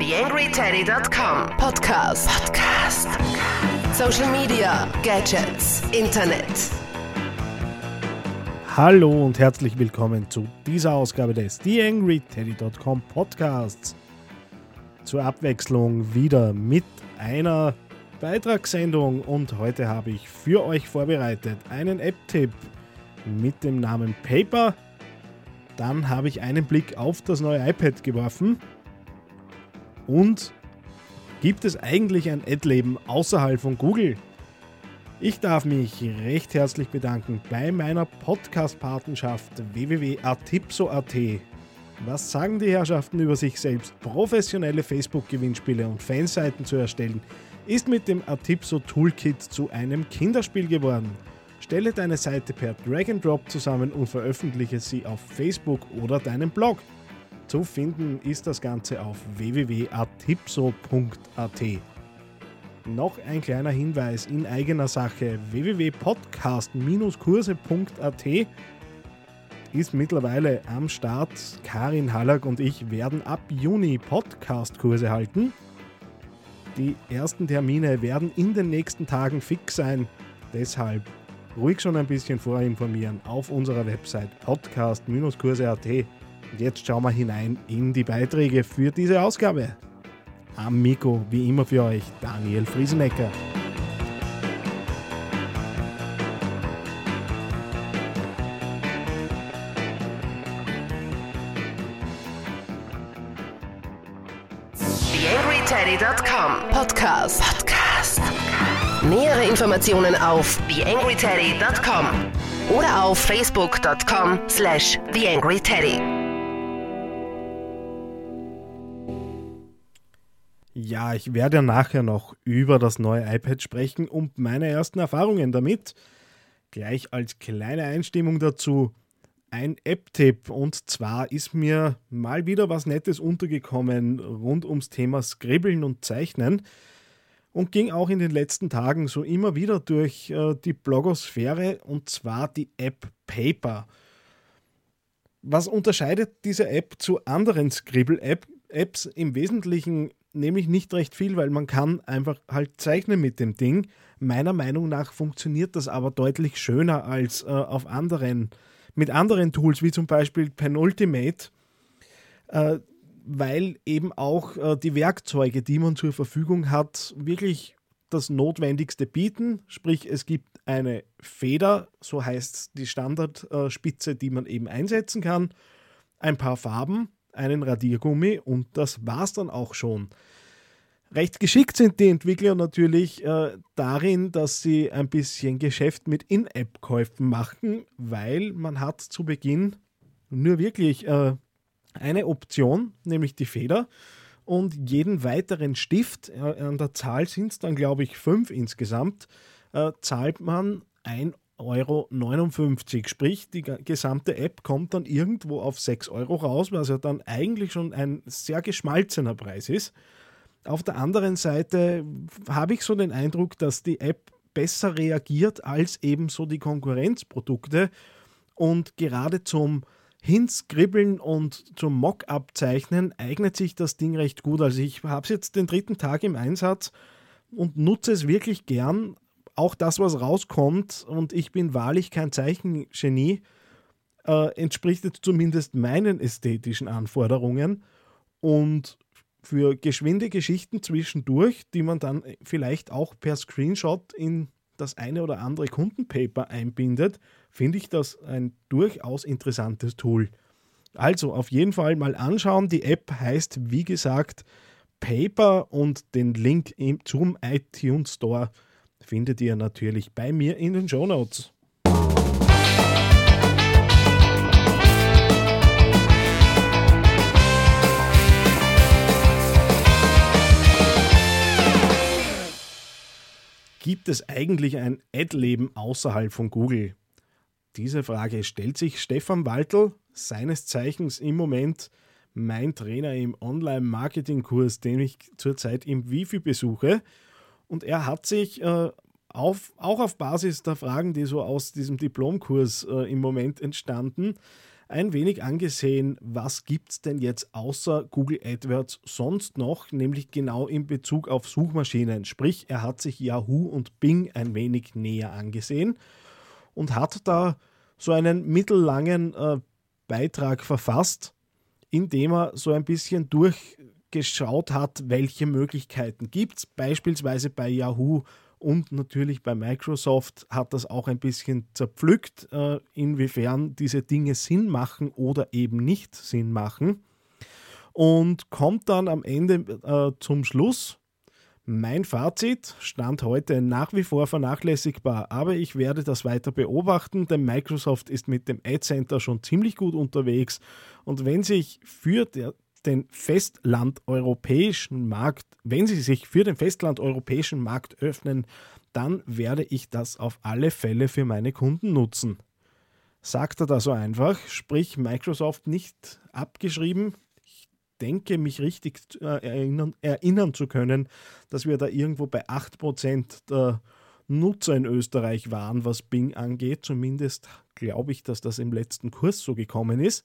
TheAngryTeddy.com Podcast. Podcast. Social Media, Gadgets, Internet. Hallo und herzlich willkommen zu dieser Ausgabe des TheAngryTeddy.com Podcasts. Zur Abwechslung wieder mit einer Beitragssendung und heute habe ich für euch vorbereitet einen App-Tipp mit dem Namen Paper. Dann habe ich einen Blick auf das neue iPad geworfen und gibt es eigentlich ein Ad-Leben außerhalb von Google? Ich darf mich recht herzlich bedanken bei meiner Podcast-Patenschaft www.atipso.at. Was sagen die Herrschaften über sich selbst? Professionelle Facebook-Gewinnspiele und Fanseiten zu erstellen, ist mit dem Atipso Toolkit zu einem Kinderspiel geworden. Stelle deine Seite per Drag and Drop zusammen und veröffentliche sie auf Facebook oder deinem Blog. Zu finden ist das Ganze auf www.atipso.at. Noch ein kleiner Hinweis in eigener Sache: www.podcast-kurse.at ist mittlerweile am Start. Karin Hallack und ich werden ab Juni Podcast-Kurse halten. Die ersten Termine werden in den nächsten Tagen fix sein. Deshalb ruhig schon ein bisschen vorinformieren auf unserer Website podcast-kurse.at. Und jetzt schauen wir hinein in die Beiträge für diese Ausgabe. Am Mikro, wie immer für euch, Daniel Friesenecker. TheAngryTeddy.com Podcast. Podcast. Nähere Informationen auf TheAngryTeddy.com oder auf Facebook.com slash TheAngryTeddy. Ja, ich werde ja nachher noch über das neue iPad sprechen und meine ersten Erfahrungen damit. Gleich als kleine Einstimmung dazu ein App-Tipp und zwar ist mir mal wieder was Nettes untergekommen rund ums Thema Skribbeln und Zeichnen und ging auch in den letzten Tagen so immer wieder durch äh, die Blogosphäre und zwar die App Paper. Was unterscheidet diese App zu anderen Scribble-Apps? Im Wesentlichen nämlich nicht recht viel, weil man kann einfach halt zeichnen mit dem Ding. Meiner Meinung nach funktioniert das aber deutlich schöner als äh, auf anderen, mit anderen Tools, wie zum Beispiel Penultimate, äh, weil eben auch äh, die Werkzeuge, die man zur Verfügung hat, wirklich das Notwendigste bieten. Sprich, es gibt eine Feder, so heißt die Standardspitze, die man eben einsetzen kann, ein paar Farben, einen Radiergummi und das war's dann auch schon. Recht geschickt sind die Entwickler natürlich äh, darin, dass sie ein bisschen Geschäft mit In-App-Käufen machen, weil man hat zu Beginn nur wirklich äh, eine Option, nämlich die Feder. Und jeden weiteren Stift, äh, an der Zahl sind es dann glaube ich fünf insgesamt, äh, zahlt man 1 Euro. Sprich, die gesamte App kommt dann irgendwo auf 6 Euro raus, was ja dann eigentlich schon ein sehr geschmalzener Preis ist. Auf der anderen Seite habe ich so den Eindruck, dass die App besser reagiert als eben so die Konkurrenzprodukte und gerade zum Hinskribbeln und zum Mock-up-Zeichnen eignet sich das Ding recht gut. Also ich habe es jetzt den dritten Tag im Einsatz und nutze es wirklich gern, auch das, was rauskommt, und ich bin wahrlich kein Zeichengenie, äh, entspricht jetzt zumindest meinen ästhetischen Anforderungen. Und für geschwinde Geschichten zwischendurch, die man dann vielleicht auch per Screenshot in das eine oder andere Kundenpaper einbindet, finde ich das ein durchaus interessantes Tool. Also auf jeden Fall mal anschauen. Die App heißt, wie gesagt, Paper und den Link zum iTunes Store findet ihr natürlich bei mir in den Show Notes. Gibt es eigentlich ein Ad-Leben außerhalb von Google? Diese Frage stellt sich Stefan Waltel, seines Zeichens im Moment mein Trainer im Online-Marketing-Kurs, den ich zurzeit im Wifi besuche. Und er hat sich äh, auf, auch auf Basis der Fragen, die so aus diesem Diplomkurs äh, im Moment entstanden, ein wenig angesehen, was gibt es denn jetzt außer Google AdWords sonst noch, nämlich genau in Bezug auf Suchmaschinen. Sprich, er hat sich Yahoo und Bing ein wenig näher angesehen und hat da so einen mittellangen äh, Beitrag verfasst, in dem er so ein bisschen durchgeschaut hat, welche Möglichkeiten gibt es. Beispielsweise bei Yahoo und natürlich bei Microsoft hat das auch ein bisschen zerpflückt, äh, inwiefern diese Dinge Sinn machen oder eben nicht Sinn machen. Und kommt dann am Ende äh, zum Schluss. Mein Fazit stand heute nach wie vor vernachlässigbar, aber ich werde das weiter beobachten, denn Microsoft ist mit dem Ad Center schon ziemlich gut unterwegs und wenn sich für der, den festlandeuropäischen Markt, wenn sie sich für den festlandeuropäischen Markt öffnen, dann werde ich das auf alle Fälle für meine Kunden nutzen. Sagt er da so einfach, sprich Microsoft nicht abgeschrieben. Ich denke, mich richtig äh, erinnern, erinnern zu können, dass wir da irgendwo bei 8% der Nutzer in Österreich waren, was Bing angeht. Zumindest glaube ich, dass das im letzten Kurs so gekommen ist.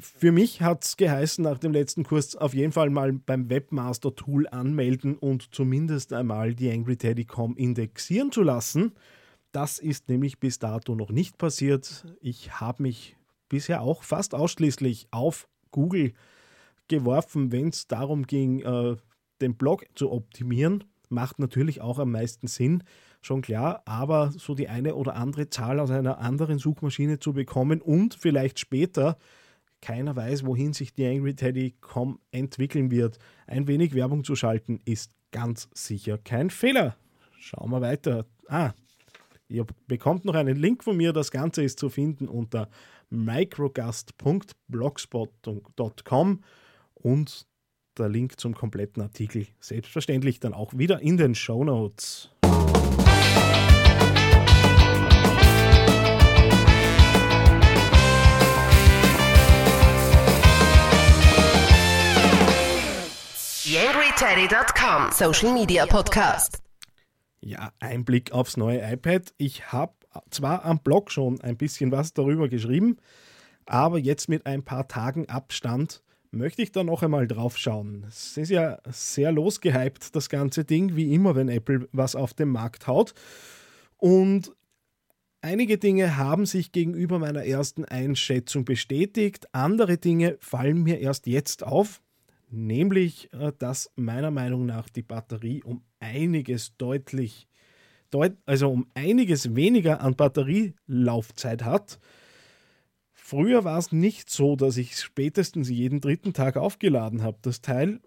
Für mich hat es geheißen, nach dem letzten Kurs auf jeden Fall mal beim Webmaster-Tool anmelden und zumindest einmal die AngryTeddy.com indexieren zu lassen. Das ist nämlich bis dato noch nicht passiert. Ich habe mich bisher auch fast ausschließlich auf Google geworfen, wenn es darum ging, äh, den Blog zu optimieren. Macht natürlich auch am meisten Sinn, schon klar, aber so die eine oder andere Zahl aus einer anderen Suchmaschine zu bekommen und vielleicht später keiner weiß, wohin sich die Angry Teddy.com entwickeln wird. Ein wenig Werbung zu schalten ist ganz sicher kein Fehler. Schauen wir weiter. Ah, ihr bekommt noch einen Link von mir. Das Ganze ist zu finden unter microgast.blogspot.com und der Link zum kompletten Artikel selbstverständlich dann auch wieder in den Show Notes. TheAngryTeddy.com Social Media Podcast. Ja, ein Blick aufs neue iPad. Ich habe zwar am Blog schon ein bisschen was darüber geschrieben, aber jetzt mit ein paar Tagen Abstand möchte ich da noch einmal drauf schauen. Es ist ja sehr losgehypt, das ganze Ding, wie immer, wenn Apple was auf den Markt haut. Und einige Dinge haben sich gegenüber meiner ersten Einschätzung bestätigt, andere Dinge fallen mir erst jetzt auf nämlich äh, dass meiner Meinung nach die Batterie um einiges deutlich, deut also um einiges weniger an Batterielaufzeit hat. Früher war es nicht so, dass ich spätestens jeden dritten Tag aufgeladen habe, das Teil.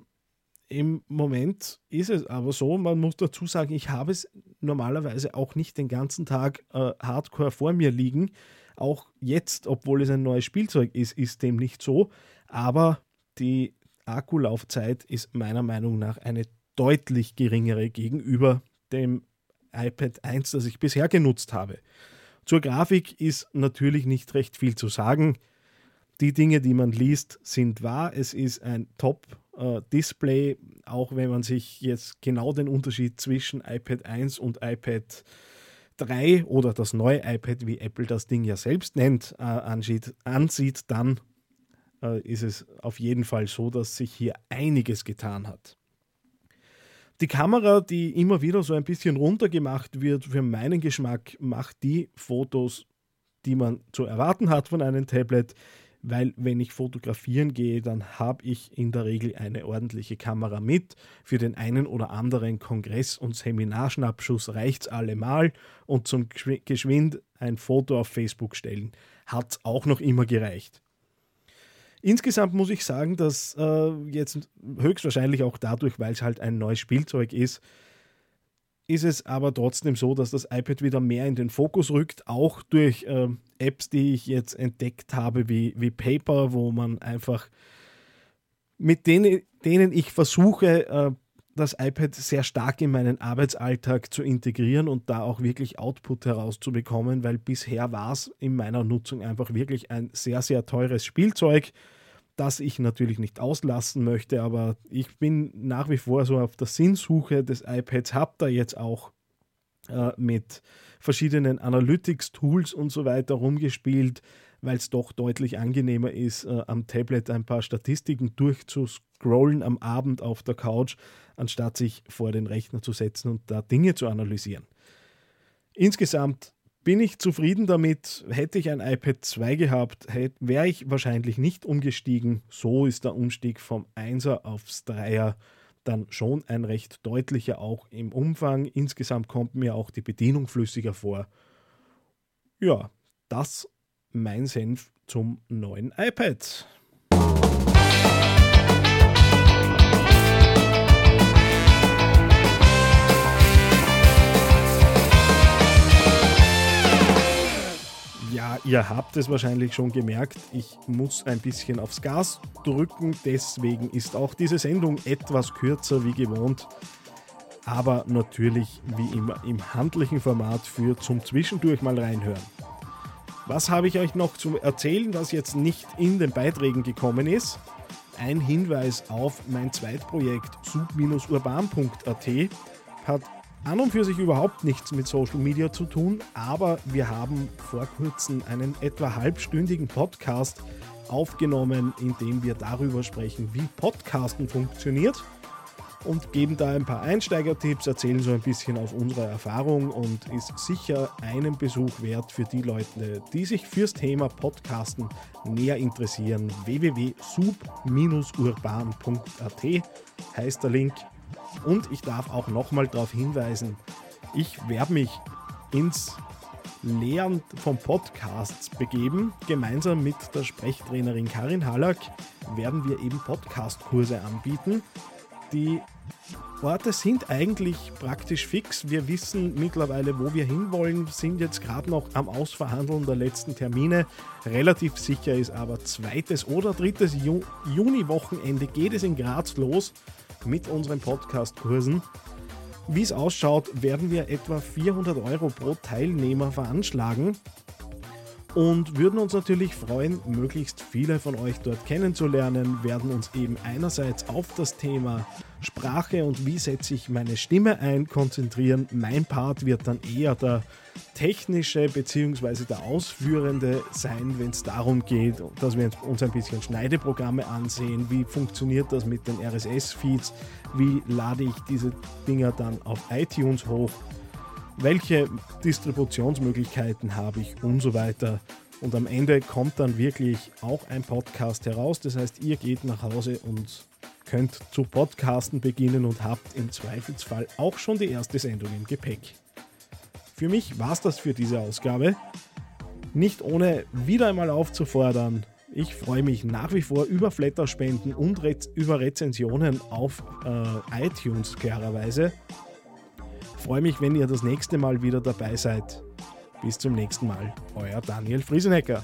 Im Moment ist es aber so, man muss dazu sagen, ich habe es normalerweise auch nicht den ganzen Tag äh, hardcore vor mir liegen. Auch jetzt, obwohl es ein neues Spielzeug ist, ist dem nicht so. Aber die Akkulaufzeit ist meiner Meinung nach eine deutlich geringere gegenüber dem iPad 1, das ich bisher genutzt habe. Zur Grafik ist natürlich nicht recht viel zu sagen. Die Dinge, die man liest, sind wahr. Es ist ein Top-Display, auch wenn man sich jetzt genau den Unterschied zwischen iPad 1 und iPad 3 oder das neue iPad, wie Apple das Ding ja selbst nennt, äh, ansieht, ansieht, dann äh, ist es auf jeden Fall so, dass sich hier einiges getan hat. Die Kamera, die immer wieder so ein bisschen runtergemacht wird, für meinen Geschmack macht die Fotos, die man zu erwarten hat von einem Tablet, weil wenn ich fotografieren gehe, dann habe ich in der Regel eine ordentliche Kamera mit. Für den einen oder anderen Kongress- und Seminarschnappschuss reicht es allemal und zum geschwind ein Foto auf Facebook stellen hat es auch noch immer gereicht. Insgesamt muss ich sagen, dass äh, jetzt höchstwahrscheinlich auch dadurch, weil es halt ein neues Spielzeug ist, ist es aber trotzdem so, dass das iPad wieder mehr in den Fokus rückt, auch durch äh, Apps, die ich jetzt entdeckt habe, wie, wie Paper, wo man einfach mit denen, denen ich versuche, äh, das iPad sehr stark in meinen Arbeitsalltag zu integrieren und da auch wirklich Output herauszubekommen, weil bisher war es in meiner Nutzung einfach wirklich ein sehr, sehr teures Spielzeug, das ich natürlich nicht auslassen möchte, aber ich bin nach wie vor so auf der Sinnsuche des iPads, habe da jetzt auch äh, mit verschiedenen Analytics-Tools und so weiter rumgespielt, weil es doch deutlich angenehmer ist, äh, am Tablet ein paar Statistiken durchzuscrollen am Abend auf der Couch, anstatt sich vor den Rechner zu setzen und da Dinge zu analysieren. Insgesamt bin ich zufrieden damit. Hätte ich ein iPad 2 gehabt, wäre ich wahrscheinlich nicht umgestiegen. So ist der Umstieg vom 1er aufs 3er dann schon ein recht deutlicher auch im Umfang. Insgesamt kommt mir auch die Bedienung flüssiger vor. Ja, das mein Senf zum neuen iPad. Ihr habt es wahrscheinlich schon gemerkt, ich muss ein bisschen aufs Gas drücken, deswegen ist auch diese Sendung etwas kürzer wie gewohnt, aber natürlich wie immer im handlichen Format für zum Zwischendurch mal reinhören. Was habe ich euch noch zu erzählen, was jetzt nicht in den Beiträgen gekommen ist? Ein Hinweis auf mein Zweitprojekt sub-urban.at hat an und für sich überhaupt nichts mit Social Media zu tun, aber wir haben vor kurzem einen etwa halbstündigen Podcast aufgenommen, in dem wir darüber sprechen, wie Podcasten funktioniert und geben da ein paar Einsteigertipps, erzählen so ein bisschen aus unserer Erfahrung und ist sicher einen Besuch wert für die Leute, die sich fürs Thema Podcasten näher interessieren. www.sub-urban.at heißt der Link und ich darf auch nochmal darauf hinweisen, ich werde mich ins Lehren von Podcasts begeben. Gemeinsam mit der Sprechtrainerin Karin Hallack werden wir eben Podcast-Kurse anbieten. Die Orte sind eigentlich praktisch fix. Wir wissen mittlerweile, wo wir hinwollen, sind jetzt gerade noch am Ausverhandeln der letzten Termine. Relativ sicher ist aber zweites oder drittes Juni-Wochenende geht es in Graz los mit unseren Podcast-Kursen. Wie es ausschaut, werden wir etwa 400 Euro pro Teilnehmer veranschlagen und würden uns natürlich freuen, möglichst viele von euch dort kennenzulernen, werden uns eben einerseits auf das Thema Sprache und wie setze ich meine Stimme ein konzentrieren. Mein Part wird dann eher der technische bzw. der ausführende sein, wenn es darum geht, dass wir uns ein bisschen Schneideprogramme ansehen, wie funktioniert das mit den RSS-Feeds, wie lade ich diese Dinger dann auf iTunes hoch welche Distributionsmöglichkeiten habe ich und so weiter. Und am Ende kommt dann wirklich auch ein Podcast heraus. Das heißt, ihr geht nach Hause und könnt zu Podcasten beginnen und habt im Zweifelsfall auch schon die erste Sendung im Gepäck. Für mich war es das für diese Ausgabe. Nicht ohne wieder einmal aufzufordern. Ich freue mich nach wie vor über Flatterspenden und Re über Rezensionen auf äh, iTunes klarerweise. Freue mich, wenn ihr das nächste Mal wieder dabei seid. Bis zum nächsten Mal. Euer Daniel Friesenecker.